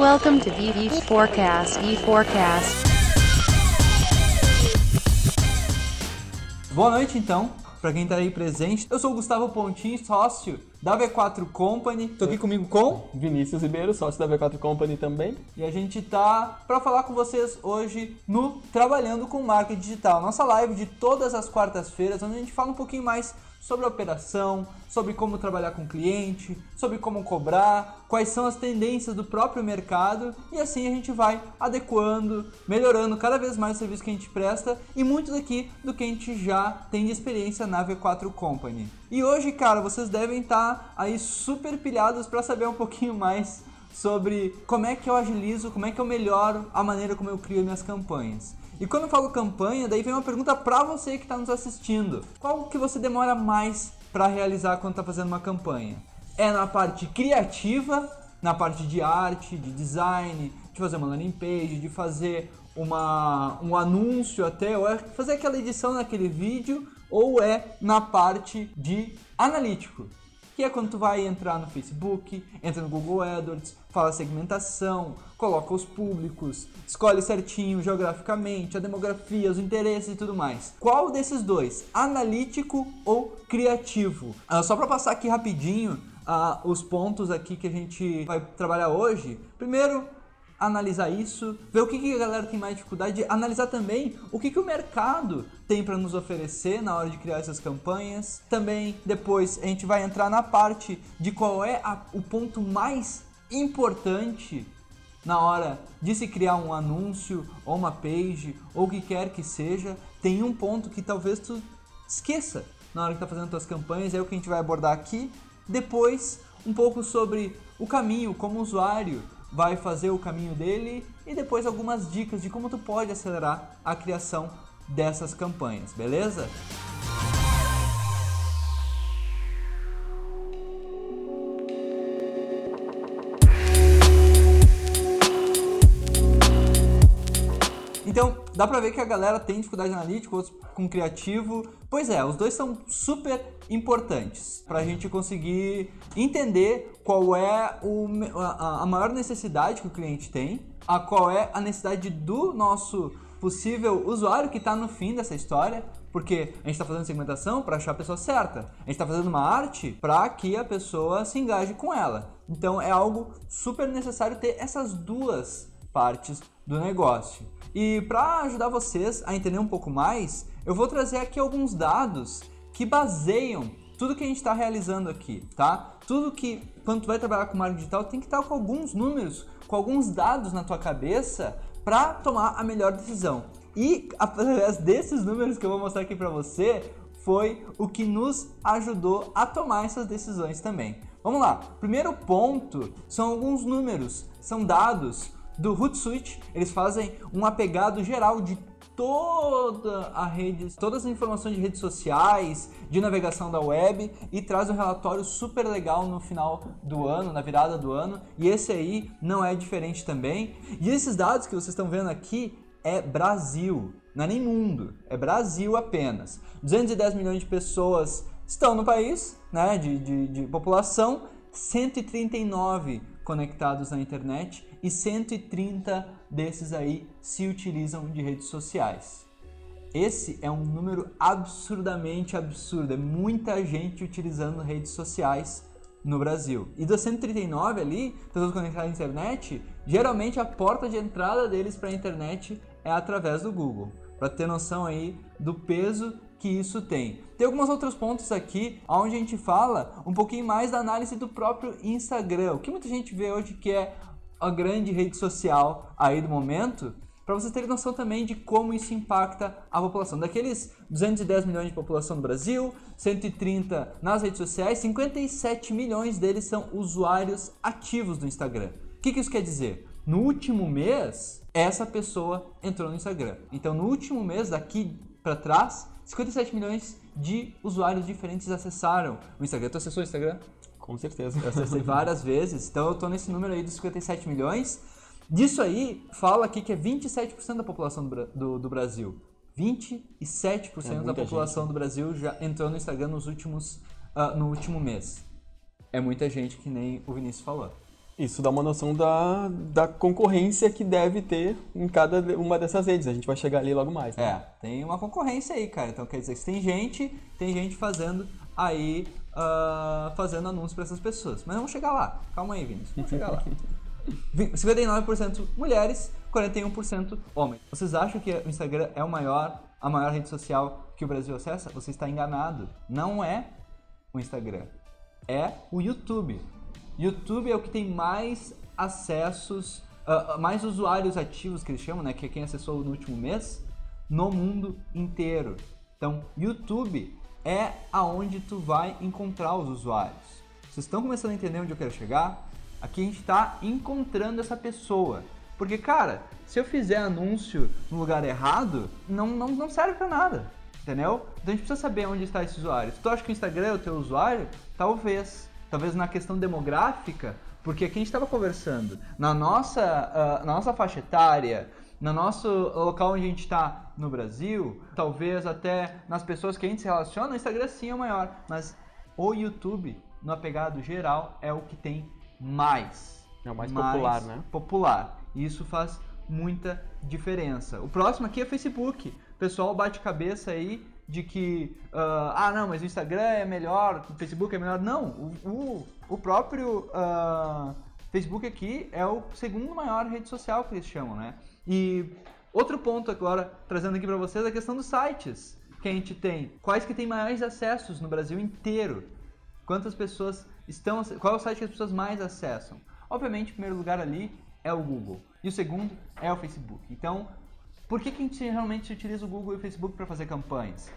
Welcome to VV Forecast. V Forecast. Boa noite, então, para quem tá aí presente. Eu sou o Gustavo Pontin, sócio da V4 Company. Tô aqui comigo com Vinícius Ribeiro, sócio da V4 Company também. e a gente tá para falar com vocês hoje no Trabalhando com Marketing Digital, nossa live de todas as quartas-feiras, onde a gente fala um pouquinho mais sobre a operação, sobre como trabalhar com o cliente, sobre como cobrar, quais são as tendências do próprio mercado e assim a gente vai adequando, melhorando cada vez mais o serviço que a gente presta e muito daqui do que a gente já tem de experiência na V4 Company. E hoje, cara, vocês devem estar aí super pilhados para saber um pouquinho mais sobre como é que eu agilizo, como é que eu melhoro a maneira como eu crio minhas campanhas. E quando eu falo campanha, daí vem uma pergunta para você que está nos assistindo. Qual que você demora mais para realizar quando está fazendo uma campanha? É na parte criativa, na parte de arte, de design, de fazer uma landing page, de fazer uma, um anúncio até, ou é fazer aquela edição naquele vídeo, ou é na parte de analítico, que é quando tu vai entrar no Facebook, entra no Google AdWords, fala segmentação, coloca os públicos, escolhe certinho geograficamente, a demografia, os interesses e tudo mais. Qual desses dois? Analítico ou criativo? Ah, só para passar aqui rapidinho ah, os pontos aqui que a gente vai trabalhar hoje. Primeiro, analisar isso, ver o que, que a galera tem mais dificuldade, analisar também o que, que o mercado tem para nos oferecer na hora de criar essas campanhas. Também depois a gente vai entrar na parte de qual é a- o ponto mais importante na hora de se criar um anúncio ou uma page ou o que quer que seja. Tem um ponto que talvez tu esqueça na hora que tá fazendo tuas campanhas, é o que a gente vai abordar aqui. Depois, um pouco sobre o caminho, como usuário vai fazer o caminho dele e depois algumas dicas de como tu pode acelerar a criação dessas campanhas, beleza? Dá pra ver que a galera tem dificuldade analítica, outros com criativo. Pois é, os dois são super importantes pra gente conseguir entender qual é o a, a maior necessidade que o cliente tem, a qual é a necessidade do nosso possível usuário que está no fim dessa história, porque a gente está fazendo segmentação para achar a pessoa certa, a gente está fazendo uma arte para que a pessoa se engaje com ela. Então é algo super necessário ter essas duas partes do negócio. E para ajudar vocês a entender um pouco mais, eu vou trazer aqui alguns dados que baseiam tudo que a gente está realizando aqui, tá? Tudo que quando tu vai trabalhar com marketing digital tem que estar com alguns números, com alguns dados na tua cabeça para tomar a melhor decisão. E através desses números que eu vou mostrar aqui para você, foi o que nos ajudou a tomar essas decisões também. Vamos lá. Primeiro ponto são alguns números, são dados do Hootsuite. Eles fazem um apegado geral de toda a rede, todas as informações de redes sociais, de navegação da web e traz um relatório super legal no final do ano, na virada do ano. E esse aí não é diferente também. E esses dados que vocês estão vendo aqui é Brasil, não é nem mundo, é Brasil apenas. 210 milhões de pessoas estão no país, né, de, de, de população, 139 conectados na internet e 130 desses aí se utilizam de redes sociais. Esse é um número absurdamente absurdo, é muita gente utilizando redes sociais no Brasil. E dos 139 ali, pessoas conectadas à internet, geralmente a porta de entrada deles para a internet é através do Google. Para ter noção aí do peso que isso tem. Tem alguns outros pontos aqui onde a gente fala um pouquinho mais da análise do próprio Instagram. O que muita gente vê hoje que é a grande rede social aí do momento, para vocês terem noção também de como isso impacta a população. Daqueles 210 milhões de população no Brasil, 130 nas redes sociais, 57 milhões deles são usuários ativos do Instagram. O que, que isso quer dizer? No último mês, essa pessoa entrou no Instagram. Então, no último mês, daqui para trás, 57 milhões de usuários diferentes acessaram o Instagram. Tu acessou o Instagram? Com certeza. Eu acessei várias vezes, então eu tô nesse número aí dos 57 milhões. Disso aí, fala aqui que é 27% da população do, do, do Brasil. 27% É da população do Brasil já entrou no Instagram nos últimos, ah, no último mês. É muita gente que nem o Vinícius falou. Isso dá uma noção da, da concorrência que deve ter em cada uma dessas redes. A gente vai chegar ali logo mais. Né? É, tem uma concorrência aí, cara. Então quer dizer que tem gente, tem gente fazendo aí, uh, fazendo anúncios para essas pessoas. Mas vamos chegar lá. Calma aí, Vinícius. Vamos chegar lá. 59% mulheres, 41% homens. Vocês acham que o Instagram é o maior, a maior rede social que o Brasil acessa? Você está enganado. Não é o Instagram. É o YouTube. YouTube é o que tem mais acessos, uh, mais usuários ativos que eles chamam, né? Que é quem acessou no último mês, no mundo inteiro. Então, YouTube é aonde tu vai encontrar os usuários. Vocês estão começando a entender onde eu quero chegar? Aqui a gente está encontrando essa pessoa. Porque, cara, se eu fizer anúncio no lugar errado, não, não, não serve para nada. Entendeu? Então a gente precisa saber onde está esse usuário. Se tu acha que o Instagram é o teu usuário, talvez. Talvez na questão demográfica, porque aqui a gente estava conversando. Na nossa, uh, na nossa faixa etária, no nosso local onde a gente está no Brasil, talvez até nas pessoas que a gente se relaciona, o Instagram sim é o maior. Mas o YouTube, no apegado geral, é o que tem mais. É o mais, mais popular, né? Popular. E isso faz muita diferença. O próximo aqui é Facebook. Pessoal bate cabeça aí de que, uh, ah, não, mas o Instagram é melhor, o Facebook é melhor. Não, o, o, o próprio uh, Facebook aqui é o segundo maior rede social que eles chamam, né? E outro ponto agora, trazendo aqui para vocês, é a questão dos sites que a gente tem. Quais que tem maiores acessos no Brasil inteiro? Quantas pessoas estão... Qual é o site que as pessoas mais acessam? Obviamente, em primeiro lugar ali é o Google. E o segundo é o Facebook. Então, por que, que a gente realmente utiliza o Google e o Facebook para fazer campanhas?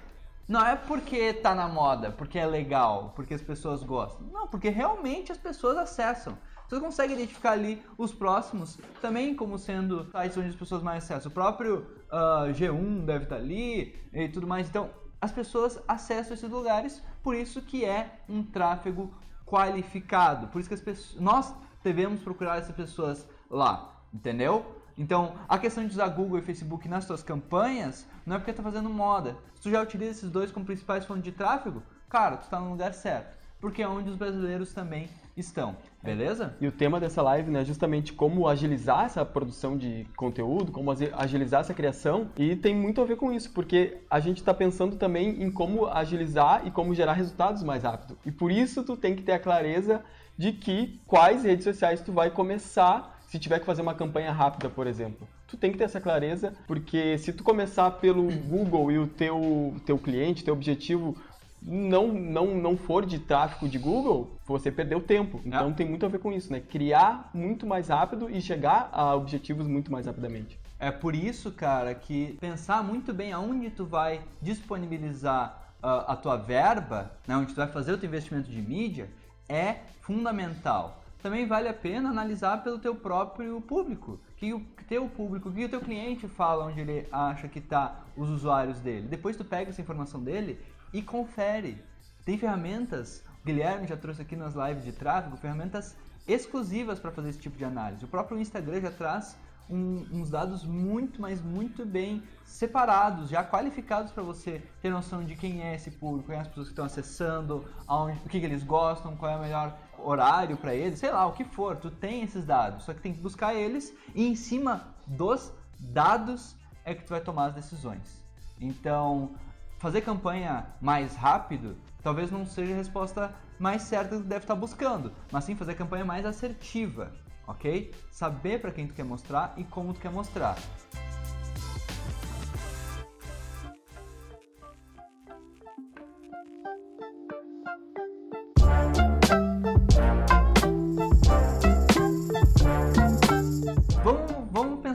Não é porque tá na moda, porque é legal, porque as pessoas gostam. Não, porque realmente as pessoas acessam. Você consegue identificar ali os próximos também como sendo sites onde as pessoas mais acessam. O próprio uh, G1 deve estar tá ali e tudo mais. Então, as pessoas acessam esses lugares, por isso que é um tráfego qualificado. Por isso que as pessoas, nós devemos procurar essas pessoas lá, entendeu? Então, a questão de usar Google e Facebook nas suas campanhas não é porque está fazendo moda. Se tu já utiliza esses dois como principais fontes de tráfego, cara, tu está no lugar certo. Porque é onde os brasileiros também estão, beleza? E o tema dessa live né, é justamente como agilizar essa produção de conteúdo, como agilizar essa criação, e tem muito a ver com isso, porque a gente está pensando também em como agilizar e como gerar resultados mais rápido. E por isso tu tem que ter a clareza de que quais redes sociais tu vai começar se tiver que fazer uma campanha rápida, por exemplo. Tu tem que ter essa clareza, porque se tu começar pelo Google e o teu, teu cliente, teu objetivo não, não, não for de tráfego de Google, você perdeu tempo. Então é. tem muito a ver com isso, né? Criar muito mais rápido e chegar a objetivos muito mais rapidamente. É por isso, cara, que pensar muito bem aonde tu vai disponibilizar uh, a tua verba, né, onde tu vai fazer o teu investimento de mídia, é fundamental. Também vale a pena analisar pelo teu próprio público, que o teu público, que o teu cliente fala onde ele acha que está os usuários dele. Depois tu pega essa informação dele e confere. Tem ferramentas, o Guilherme já trouxe aqui nas lives de tráfego, ferramentas exclusivas para fazer esse tipo de análise. O próprio Instagram já traz um, uns dados muito, mas muito bem separados, já qualificados para você ter noção de quem é esse público, quem é as pessoas que estão acessando, aonde, o que, que eles gostam, qual é o melhor horário para eles, sei lá, o que for, tu tem esses dados, só que tem que buscar eles e em cima dos dados é que tu vai tomar as decisões. Então, fazer campanha mais rápido talvez não seja a resposta mais certa que deve estar buscando, mas sim fazer campanha mais assertiva, ok? Saber para quem tu quer mostrar e como tu quer mostrar.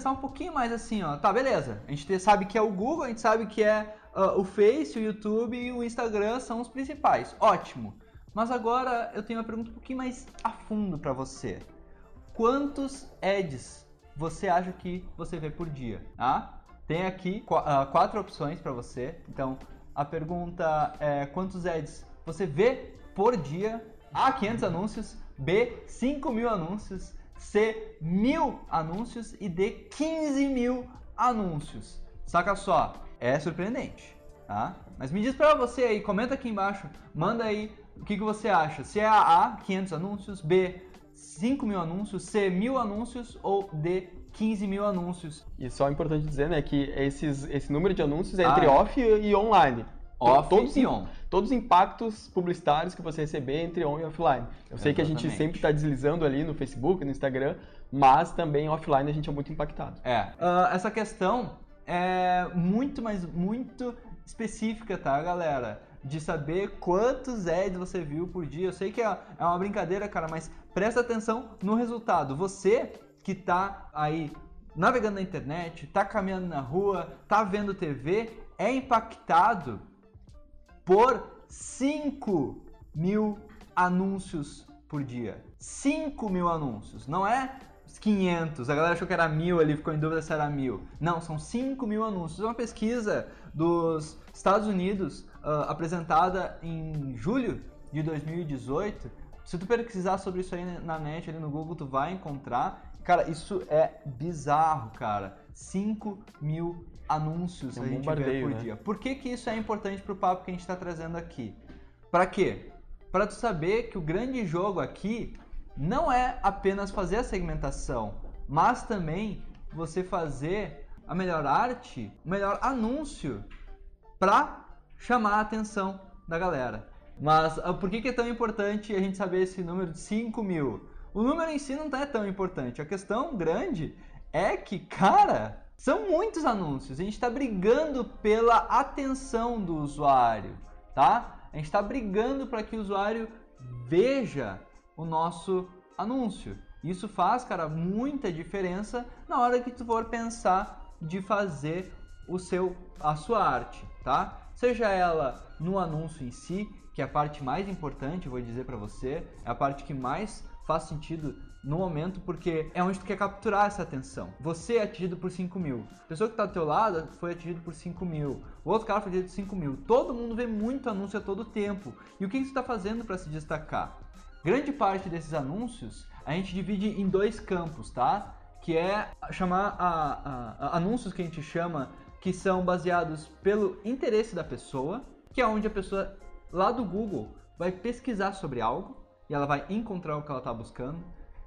Pensar um pouquinho mais assim, ó. Tá, beleza. A gente sabe que é o Google, a gente sabe que é uh, o Face, o YouTube e o Instagram são os principais. Ótimo. Mas agora eu tenho uma pergunta um pouquinho mais a fundo para você. Quantos ads você acha que você vê por dia? Ah, tem aqui qu uh, quatro opções para você. Então, a pergunta é quantos ads você vê por dia? A, 500 anúncios. B, 5 mil anúncios. C, mil anúncios. E D, 15 mil anúncios. Saca só, é surpreendente, tá? Mas me diz pra você aí, comenta aqui embaixo, manda aí o que, que você acha. Se é a A, 500 anúncios, B, 5 mil anúncios, C, mil anúncios ou D, 15 mil anúncios. E só é importante dizer, né, que esses, esse número de anúncios é entre Ah, off e online. Off todos, e on. Todos os impactos publicitários que você receber entre on e offline. Eu sei que a gente sempre está deslizando ali no Facebook, no Instagram, mas também offline a gente é muito impactado. É. Ah, essa questão é muito, mas muito específica, tá, galera? De saber quantos ads você viu por dia. Eu sei que é é uma brincadeira, cara, mas presta atenção no resultado. Você que tá aí navegando na internet, tá caminhando na rua, tá vendo TV, é impactado por 5 mil anúncios por dia. 5 mil anúncios. Não é 500. A galera achou que era mil ali, ficou em dúvida se era mil. Não, são 5 mil anúncios. É uma pesquisa dos Estados Unidos ah, apresentada em julho de 2018. Se tu pesquisar sobre isso aí na net, ali no Google, tu vai encontrar. Cara, isso é bizarro, cara. 5 mil anúncios É um a gente vê por né? dia. Por que, que isso é importante pro papo que a gente está trazendo aqui? Para quê? Para tu saber que o grande jogo aqui não é apenas fazer a segmentação, mas também você fazer a melhor arte, o melhor anúncio para chamar a atenção da galera. Mas ah, por que, que é tão importante a gente saber esse número de 5 mil? O número em si não é tão importante. A questão grande é que, cara, são muitos anúncios. A gente está brigando pela atenção do usuário, tá? A gente está brigando para que o usuário veja o nosso anúncio. Isso faz, cara, muita diferença na hora que tu for pensar de fazer o seu a sua arte, tá? Seja ela no anúncio em si, que é a parte mais importante, vou dizer para você, é a parte que mais faz sentido no momento, porque é onde tu quer capturar essa atenção. Você é atingido por 5 mil. A pessoa que tá do teu lado foi atingido por 5 mil. O outro cara foi atingido por 5 mil. Todo mundo vê muito anúncio a todo tempo. E o que que tu está fazendo para se destacar? Grande parte desses anúncios a gente divide em dois campos, tá? Que é chamar a, a- a- anúncios que a gente chama que são baseados pelo interesse da pessoa, que é onde a pessoa lá do Google vai pesquisar sobre algo e ela vai encontrar o que ela está buscando.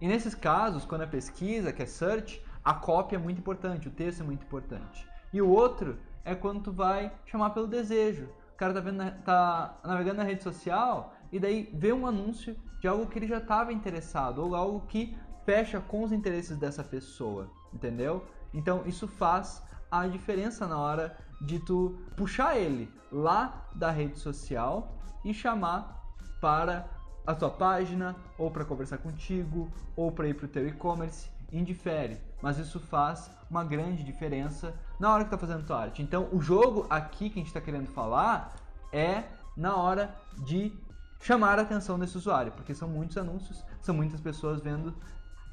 E nesses casos, quando é pesquisa, que é search, a cópia é muito importante, o texto é muito importante. E o outro é quando tu vai chamar pelo desejo. O cara tá, vendo tá navegando na rede social e daí vê um anúncio de algo que ele já estava interessado ou algo que fecha com os interesses dessa pessoa, entendeu? Então isso faz a diferença na hora de tu puxar ele lá da rede social e chamar para a tua página, ou para conversar contigo, ou para ir para o teu e-commerce, indifere. Mas isso faz uma grande diferença na hora que tá fazendo tua arte. Então, o jogo aqui que a gente está querendo falar é na hora de chamar a atenção desse usuário, porque são muitos anúncios, são muitas pessoas vendo,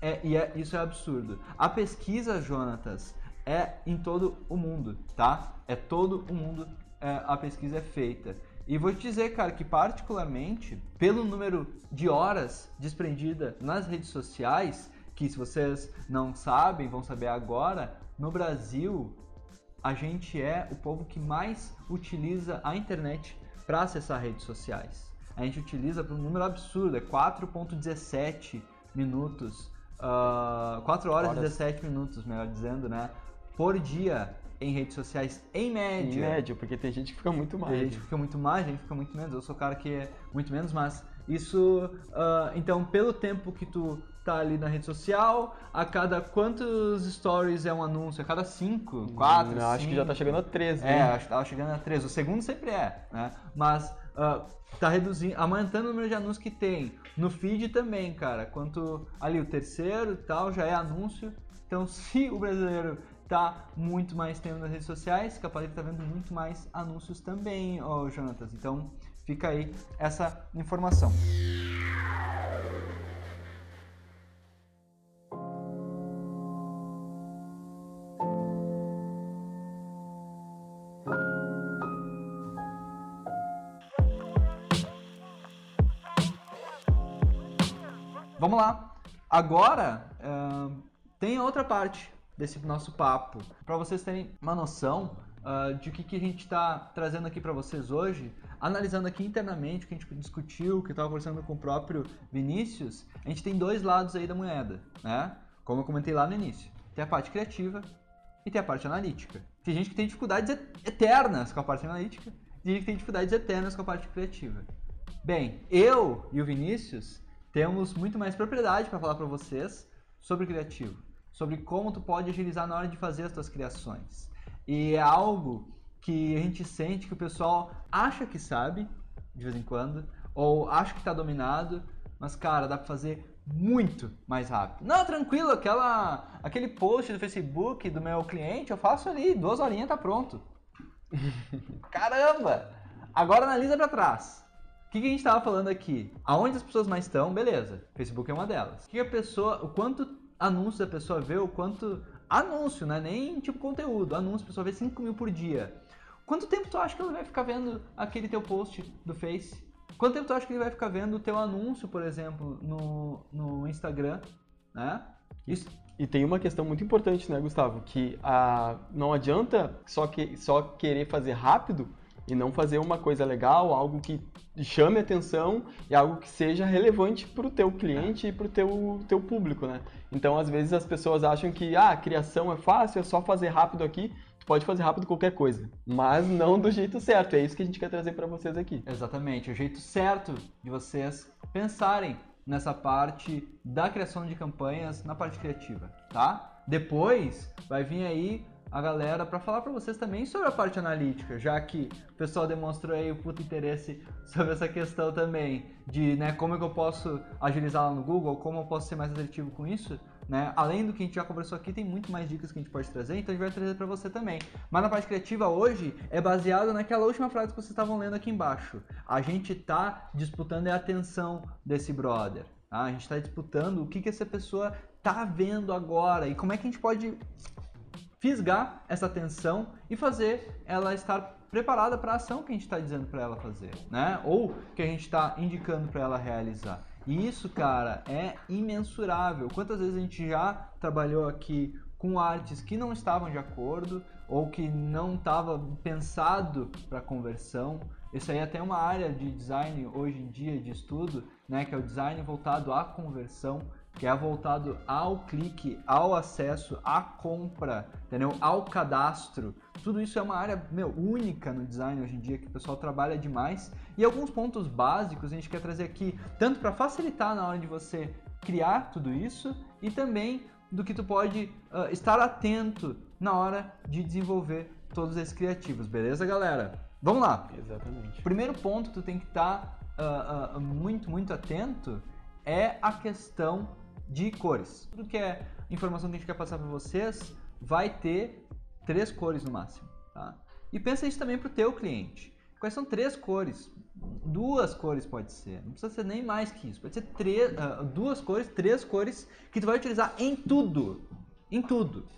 é, e é- isso é absurdo. A pesquisa, Jonatas, é em todo o mundo, tá? É todo o mundo é, a pesquisa é feita. E vou te dizer, cara, que particularmente, pelo número de horas desprendida nas redes sociais, que se vocês não sabem, vão saber agora, no Brasil, a gente é o povo que mais utiliza a internet para acessar redes sociais. A gente utiliza por um número absurdo, é 4.17 minutos, ah, 4 horas e Horas. 17 minutos, melhor dizendo, né? Por dia em redes sociais, em Em média. média, porque tem gente que fica muito mais. gente fica muito mais, gente fica muito menos. Eu sou o cara que é muito menos, mas isso. ah, então, pelo tempo que tu tá ali na rede social, a cada quantos stories é um anúncio? A cada cinco, quatro, Hum, Acho que já tá cinco? chegando a 13. É, né? acho que tava chegando a 13. O segundo sempre é, né? Mas ah, tá reduzindo, aumentando o número de anúncios que tem. No feed também, cara. Quanto ali o terceiro e tal já é anúncio. Então, se o brasileiro tá muito mais tempo nas redes sociais, capaz de estar vendo muito mais anúncios também, ó, Jonatas. Então, fica aí essa informação. Vamos lá. Agora ahn, tem outra parte desse nosso papo. Para vocês terem uma noção ah, de o que, que a gente está trazendo aqui para vocês hoje, analisando aqui internamente o que a gente discutiu, o que estava conversando com o próprio Vinícius, a gente tem dois lados aí da moeda, né? Como eu comentei lá no início. Tem a parte criativa e tem a parte analítica. Tem gente que tem dificuldades eternas com a parte analítica, tem gente que tem dificuldades eternas com a parte criativa. Bem, eu e o Vinícius temos muito mais propriedade para falar para vocês sobre criativo, sobre como tu pode agilizar na hora de fazer as tuas criações. E é algo que a gente sente que o pessoal acha que sabe, de vez em quando, ou acha que está dominado, mas cara, dá para fazer muito mais rápido. Não, tranquilo, aquela, aquele post do Facebook do meu cliente, eu faço ali, duas horinhas tá pronto. Caramba! Agora analisa para trás. O que, que, a gente estava falando aqui? Aonde as pessoas mais estão, beleza. Facebook é uma delas. O que a pessoa, o quanto anúncio da pessoa vê, o quanto anúncio, né? Nem tipo conteúdo, anúncio, a pessoa vê 5 mil por dia. Quanto tempo tu acha que ela vai ficar vendo aquele teu post do Face? Quanto tempo tu acha que ele vai ficar vendo o teu anúncio, por exemplo, no, no Instagram, né? Isso. E tem uma questão muito importante, né, Gustavo? Que a, não adianta só, que, só querer fazer rápido e não fazer uma coisa legal, algo que chame atenção e algo que seja relevante para o teu cliente e para o teu, teu público, né? Então, às vezes as pessoas acham que ah, a criação é fácil, é só fazer rápido aqui, pode fazer rápido qualquer coisa, mas não do jeito certo. É isso que a gente quer trazer para vocês aqui. Exatamente, o jeito certo de vocês pensarem nessa parte da criação de campanhas, na parte criativa, tá? Depois vai vir aí a galera para falar para vocês também sobre a parte analítica, já que o pessoal demonstrou aí o puto interesse sobre essa questão também de, né, como é que eu posso agilizar lá no Google, como eu posso ser mais assertivo com isso. Né? Além do que a gente já conversou aqui, tem muito mais dicas que a gente pode trazer, então a gente vai trazer para você também. Mas na parte criativa hoje é baseado naquela última frase que vocês estavam lendo aqui embaixo. A gente tá disputando a atenção desse brother. Tá? A gente está disputando o que, que essa pessoa tá vendo agora e como é que a gente pode fisgar essa atenção e fazer ela estar preparada para a ação que a gente está dizendo para ela fazer, né? Ou que a gente está indicando para ela realizar. E isso, cara, é imensurável. Quantas vezes a gente já trabalhou aqui com artes que não estavam de acordo ou que não estava pensado para conversão. Isso aí é até uma área de design hoje em dia de estudo, né, que é o design voltado à conversão que é voltado ao clique, ao acesso, à compra, entendeu? Ao cadastro. Tudo isso é uma área, meu, única no design hoje em dia, que o pessoal trabalha demais. E alguns pontos básicos a gente quer trazer aqui, tanto para facilitar na hora de você criar tudo isso, e também do que tu pode uh, estar atento na hora de desenvolver todos esses criativos, beleza, galera? Vamos lá. Exatamente. Primeiro ponto que tu tem que estar tá, uh, uh, muito, muito atento é a questão de cores. Tudo que é informação que a gente quer passar para vocês vai ter três cores no máximo. Tá? E pensa isso também para o teu cliente. Quais são três cores? Duas cores pode ser, não precisa ser nem mais que isso. Pode ser três, uh, duas cores, três cores que tu vai utilizar em tudo, em tudo.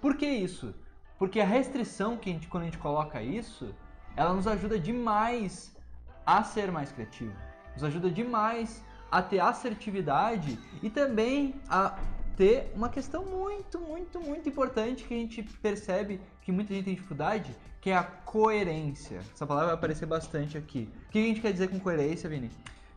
Por que isso? Porque a restrição que a gente, quando a gente coloca isso, ela nos ajuda demais a ser mais criativo. Nos ajuda demais a ter assertividade e também a ter uma questão muito, muito, muito importante que a gente percebe que muita gente tem dificuldade, que é a coerência. Essa palavra vai aparecer bastante aqui. O que a gente quer dizer com coerência, Vini?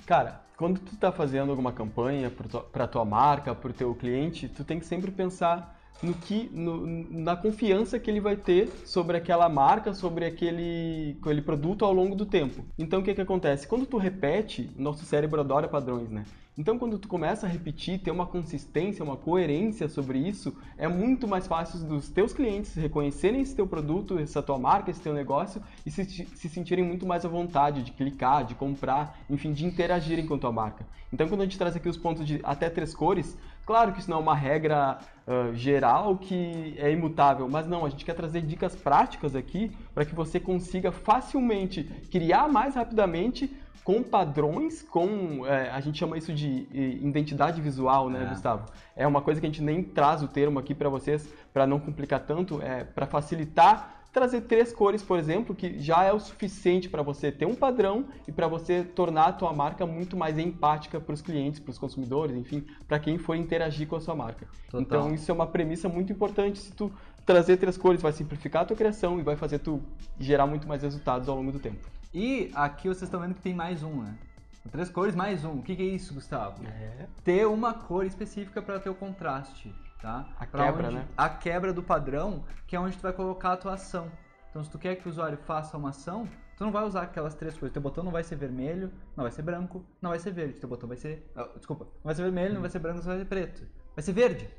Cara, quando tu está fazendo alguma campanha para tua marca, para o teu cliente, tu tem que sempre pensar no que, no, na confiança que ele vai ter sobre aquela marca, sobre aquele, aquele produto ao longo do tempo. Então o que, que acontece? Quando tu repete, nosso cérebro adora padrões, né? Então, quando tu começa a repetir, ter uma consistência, uma coerência sobre isso, é muito mais fácil dos teus clientes reconhecerem esse teu produto, essa tua marca, esse teu negócio e se, se sentirem muito mais à vontade de clicar, de comprar, enfim, de interagirem com a tua marca. Então, quando a gente traz aqui os pontos de até três cores, claro que isso não é uma regra uh, geral que é imutável, mas não, a gente quer trazer dicas práticas aqui para que você consiga facilmente criar mais rapidamente com padrões, com. É, a gente chama isso de identidade visual, né, é. Gustavo? É uma coisa que a gente nem traz o termo aqui para vocês, para não complicar tanto, é para facilitar. Trazer três cores, por exemplo, que já é o suficiente para você ter um padrão e para você tornar a tua marca muito mais empática para os clientes, para os consumidores, enfim, para quem for interagir com a sua marca. Total. Então isso é uma premissa muito importante. Se tu trazer três cores, vai simplificar a tua criação e vai fazer tu gerar muito mais resultados ao longo do tempo. E aqui vocês estão vendo que tem mais um, né? Três cores mais um. O que, que é isso, Gustavo? É. Ter uma cor específica para ter o contraste, tá? A Pra quebra, onde- né? A quebra do padrão, que é onde tu vai colocar a tua ação. Então, se tu quer que o usuário faça uma ação, tu não vai usar aquelas três cores. Teu botão não vai ser vermelho, não vai ser branco, não vai ser verde. Teu botão vai ser. ah, desculpa, não vai ser vermelho, não vai ser branco, não vai ser preto. Vai ser verde.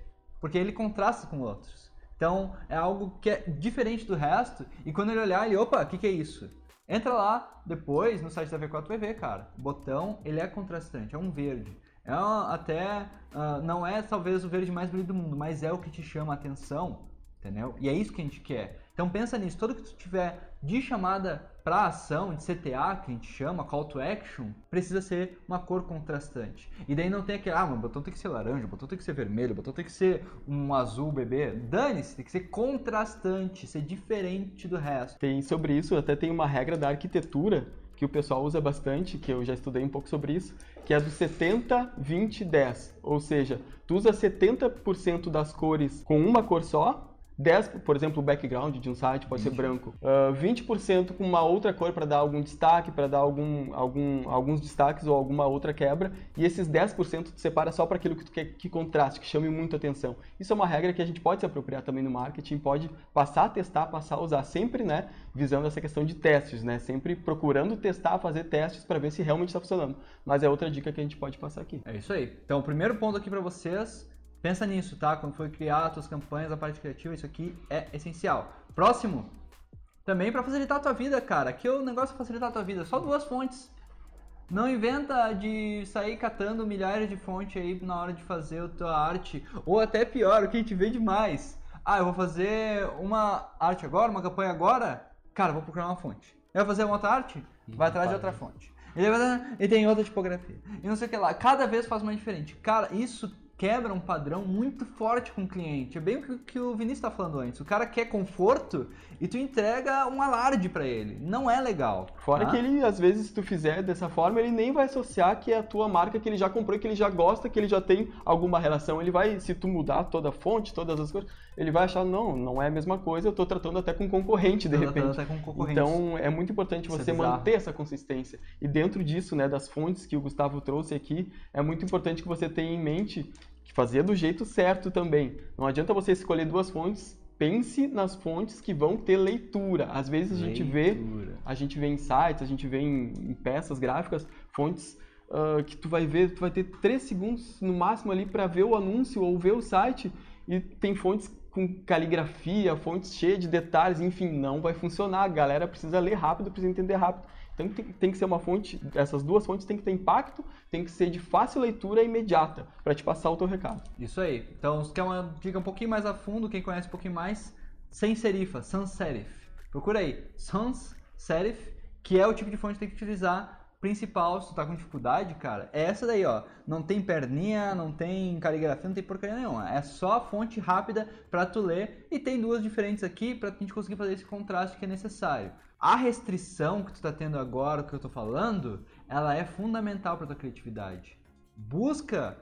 Porque ele contrasta com outros. Então, é algo que é diferente do resto. E quando ele olhar, ele, opa, o que, que é isso? Entra lá depois no site da V4 vai cara. O botão, ele é contrastante, é um verde. É uma- até ah, não é talvez o verde mais bonito do mundo, mas é o que te chama a atenção, entendeu? E é isso que a gente quer. Então pensa nisso, tudo que tu tiver de chamada para ação, de CTA, que a gente chama, call to action, precisa ser uma cor contrastante. E daí não tem aquele, ah, mas o botão tem que ser laranja, o botão tem que ser vermelho, o botão tem que ser um azul bebê. Dane-se, tem que ser contrastante, ser diferente do resto. Tem sobre isso, até tem uma regra da arquitetura que o pessoal usa bastante, que eu já estudei um pouco sobre isso, que é do 70, 20, 10. Ou seja, tu usa 70% das cores com uma cor só, 10, por exemplo, o background de um site pode ser branco. Ah, 20% com uma outra cor para dar algum destaque, para dar algum, algum, alguns destaques ou alguma outra quebra. E esses 10% tu separa só para aquilo que tu quer que contraste, que chame muito atenção. Isso é uma regra que a gente pode se apropriar também no marketing, pode passar a testar, passar a usar, sempre né, visando essa questão de testes, né? Sempre procurando testar, fazer testes para ver se realmente está funcionando. Mas é outra dica que a gente pode passar aqui. É isso aí. Então, o primeiro ponto aqui para vocês, pensa nisso, tá? Quando for criar as tuas campanhas, a parte criativa, isso aqui é essencial. Próximo, também para facilitar a tua vida, cara. Aqui o negócio é facilitar a tua vida, só duas fontes. Não inventa de sair catando milhares de fontes aí na hora de fazer a tua arte. Ou até pior, o que a gente vê demais. Ah, eu vou fazer uma arte agora, uma campanha agora? Cara, vou procurar uma fonte. Eu vou fazer uma outra arte? Vai atrás de outra fonte. E, e tem outra tipografia. E não sei o que lá. Cada vez faz uma diferente. Cara, isso quebra um padrão muito forte com o cliente. É bem o que- o Vinícius tá falando antes. O cara quer conforto e tu entrega um alarde pra ele. Não é legal. Fora tá? que ele, às vezes, se tu fizer dessa forma, ele nem vai associar que é a tua marca que ele já comprou, que ele já gosta, que ele já tem alguma relação. Ele vai, se tu mudar toda a fonte, todas as coisas, ele vai achar, não, não é a mesma coisa, eu tô tratando até com concorrente, de repente. até com concorrentes. Então, é muito importante Isso é você bizarro. manter essa consistência. E dentro disso, né, das fontes que o Gustavo trouxe aqui, é muito importante que você tenha em mente fazer do jeito certo também. Não adianta você escolher duas fontes, pense nas fontes que vão ter leitura. Às vezes a gente vê Leitura. a gente vê em sites, a gente vê em, em peças gráficas, fontes ah, que tu vai ver, tu vai ter 3 segundos no máximo ali para ver o anúncio ou ver o site e tem fontes com caligrafia, fontes cheias de detalhes, enfim, não vai funcionar. A galera precisa ler rápido, precisa entender rápido. Então tem, tem que ser uma fonte, essas duas fontes têm que ter impacto, tem que ser de fácil leitura imediata para te passar o teu recado. Isso aí. Então, se quer uma dica um pouquinho mais a fundo, quem conhece um pouquinho mais, sem serifa, sans serif. Procura aí, sans serif, que é o tipo de fonte que tem que utilizar principal, se tu tá com dificuldade, cara, é essa daí, ó. Não tem perninha, não tem caligrafia, não tem porcaria nenhuma. É só a fonte rápida pra tu ler e tem duas diferentes aqui pra gente conseguir fazer esse contraste que é necessário. A restrição que tu tá tendo agora, que eu tô falando, ela é fundamental pra tua criatividade. Busca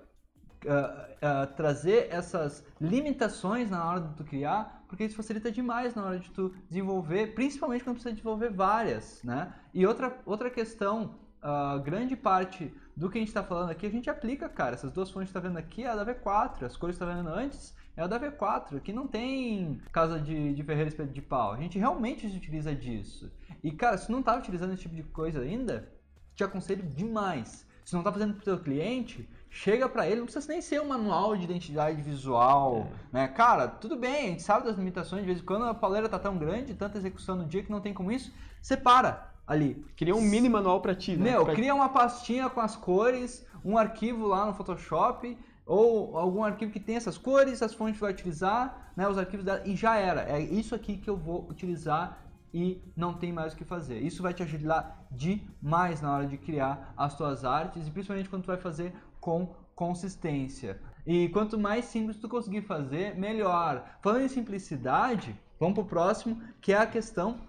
ah, ah, trazer essas limitações na hora de tu criar, porque isso facilita demais na hora de tu desenvolver, principalmente quando precisa desenvolver várias, né? E outra, outra questão, ah, grande parte do que a gente está falando aqui, a gente aplica, cara. Essas duas fontes que tá vendo aqui a da V4, as cores que tá vendo antes é a da V4, aqui não tem casa de, de ferreiro espeto de pau. A gente realmente se utiliza disso. E, cara, se não tá utilizando esse tipo de coisa ainda, te aconselho demais. Se não tá fazendo pro teu cliente, chega pra ele, não precisa nem ser um manual de identidade visual, né? Cara, tudo bem, a gente sabe das limitações, de vez em quando a paleira tá tão grande, tanta execução no dia que não tem como isso, separa ali. Cria um mini manual para ti, né? Meu, Pra- cria uma pastinha com as cores, um arquivo lá no Photoshop, ou algum arquivo que tem essas cores, as fontes que vai utilizar, né, os arquivos dela, e já era. É isso aqui que eu vou utilizar e não tem mais o que fazer. Isso vai te ajudar demais na hora de criar as tuas artes e principalmente quando tu vai fazer com consistência. E quanto mais simples tu conseguir fazer, melhor. Falando em simplicidade, vamos pro próximo, que é a questão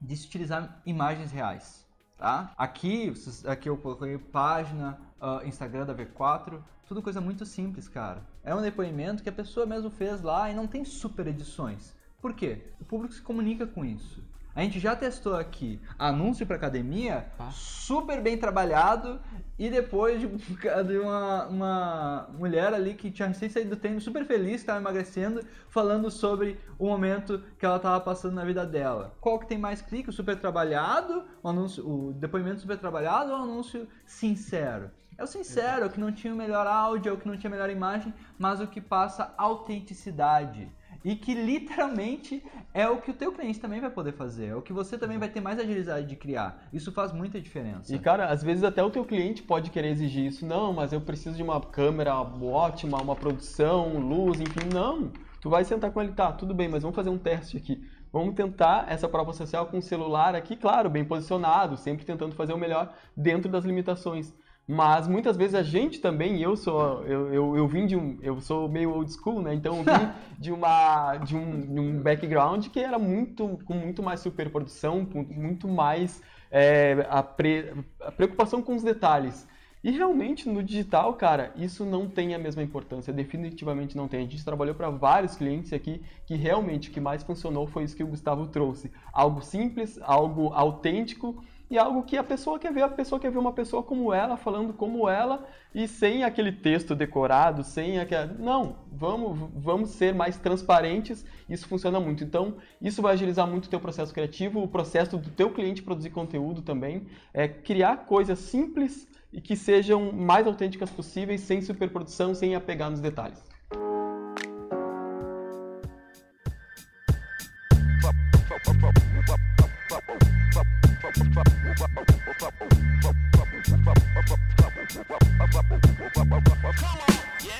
de se utilizar imagens reais. Tá? Aqui, aqui eu coloquei página, ah, Instagram da V4, tudo coisa muito simples, cara. É um depoimento que a pessoa mesmo fez lá e não tem super edições. Por quê? O público se comunica com isso. A gente já testou aqui anúncio para academia, Ah. super bem trabalhado, e depois de, de uma, uma mulher ali que tinha recém saído do treino, super feliz, estava emagrecendo, falando sobre o momento que ela estava passando na vida dela. Qual que tem mais clique? O super trabalhado, o, anúncio, o depoimento super trabalhado ou o anúncio sincero? É o sincero, é o que não tinha o melhor áudio, é o que não tinha a melhor imagem, mas o que passa autenticidade. E que literalmente é o que o teu cliente também vai poder fazer, é o que você também vai ter mais agilidade de criar. Isso faz muita diferença. E cara, às vezes até o teu cliente pode querer exigir isso. Não, mas eu preciso de uma câmera ótima, uma produção, luz, enfim. Não. Tu vai sentar com ele, tá, tudo bem, mas vamos fazer um teste aqui. Vamos tentar essa prova social com o celular aqui, claro, bem posicionado, sempre tentando fazer o melhor dentro das limitações. Mas muitas vezes a gente também, eu sou, eu, eu, eu vim de um, eu sou meio old school, né? Então eu vim de uma, de um, de um background que era muito, com muito mais superprodução, com muito mais é, a, pre, a preocupação com os detalhes. E realmente no digital, cara, isso não tem a mesma importância, definitivamente não tem. A gente trabalhou para vários clientes aqui que realmente o que mais funcionou foi isso que o Gustavo trouxe. Algo simples, algo autêntico e algo que a pessoa quer ver, a pessoa quer ver uma pessoa como ela, falando como ela, e sem aquele texto decorado, sem aquela... Não, vamos, vamos ser mais transparentes, isso funciona muito. Então, isso vai agilizar muito o teu processo criativo, o processo do teu cliente produzir conteúdo também, é criar coisas simples e que sejam mais autênticas possíveis, sem superprodução, sem apegar nos detalhes.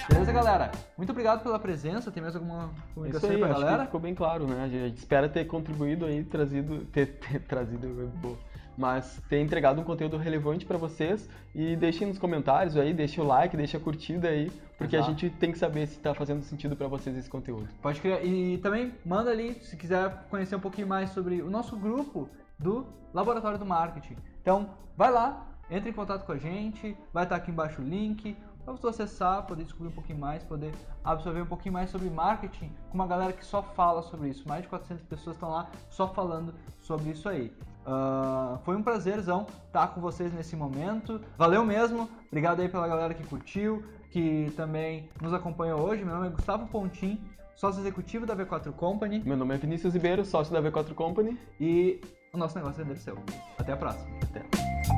Beleza, galera? Muito obrigado pela presença. Tem mais alguma comunicação aí, aí pra galera? ficou bem claro, né? A gente espera ter contribuído aí, trazido, ter, ter trazido, mas ter entregado um conteúdo relevante para vocês e deixem nos comentários aí, deixe o like, deixe a curtida aí, porque Exato. a gente tem que saber se tá fazendo sentido para vocês esse conteúdo. Pode criar. E também manda ali, se quiser conhecer um pouquinho mais sobre o nosso grupo do Laboratório do Marketing. Então, vai lá, entre em contato com a gente, vai estar aqui embaixo o link, para você acessar, poder descobrir um pouquinho mais, poder absorver um pouquinho mais sobre marketing com uma galera que só fala sobre isso. Mais de 400 pessoas estão lá só falando sobre isso aí. Ah, foi um prazerzão estar com vocês nesse momento. Valeu mesmo. Obrigado aí pela galera que curtiu, que também nos acompanhou hoje. Meu nome é Gustavo Pontin, sócio executivo da V4 Company Meu nome é Vinícius Ribeiro, sócio da V4 Company. e o nosso negócio é seu. Até a próxima. Até.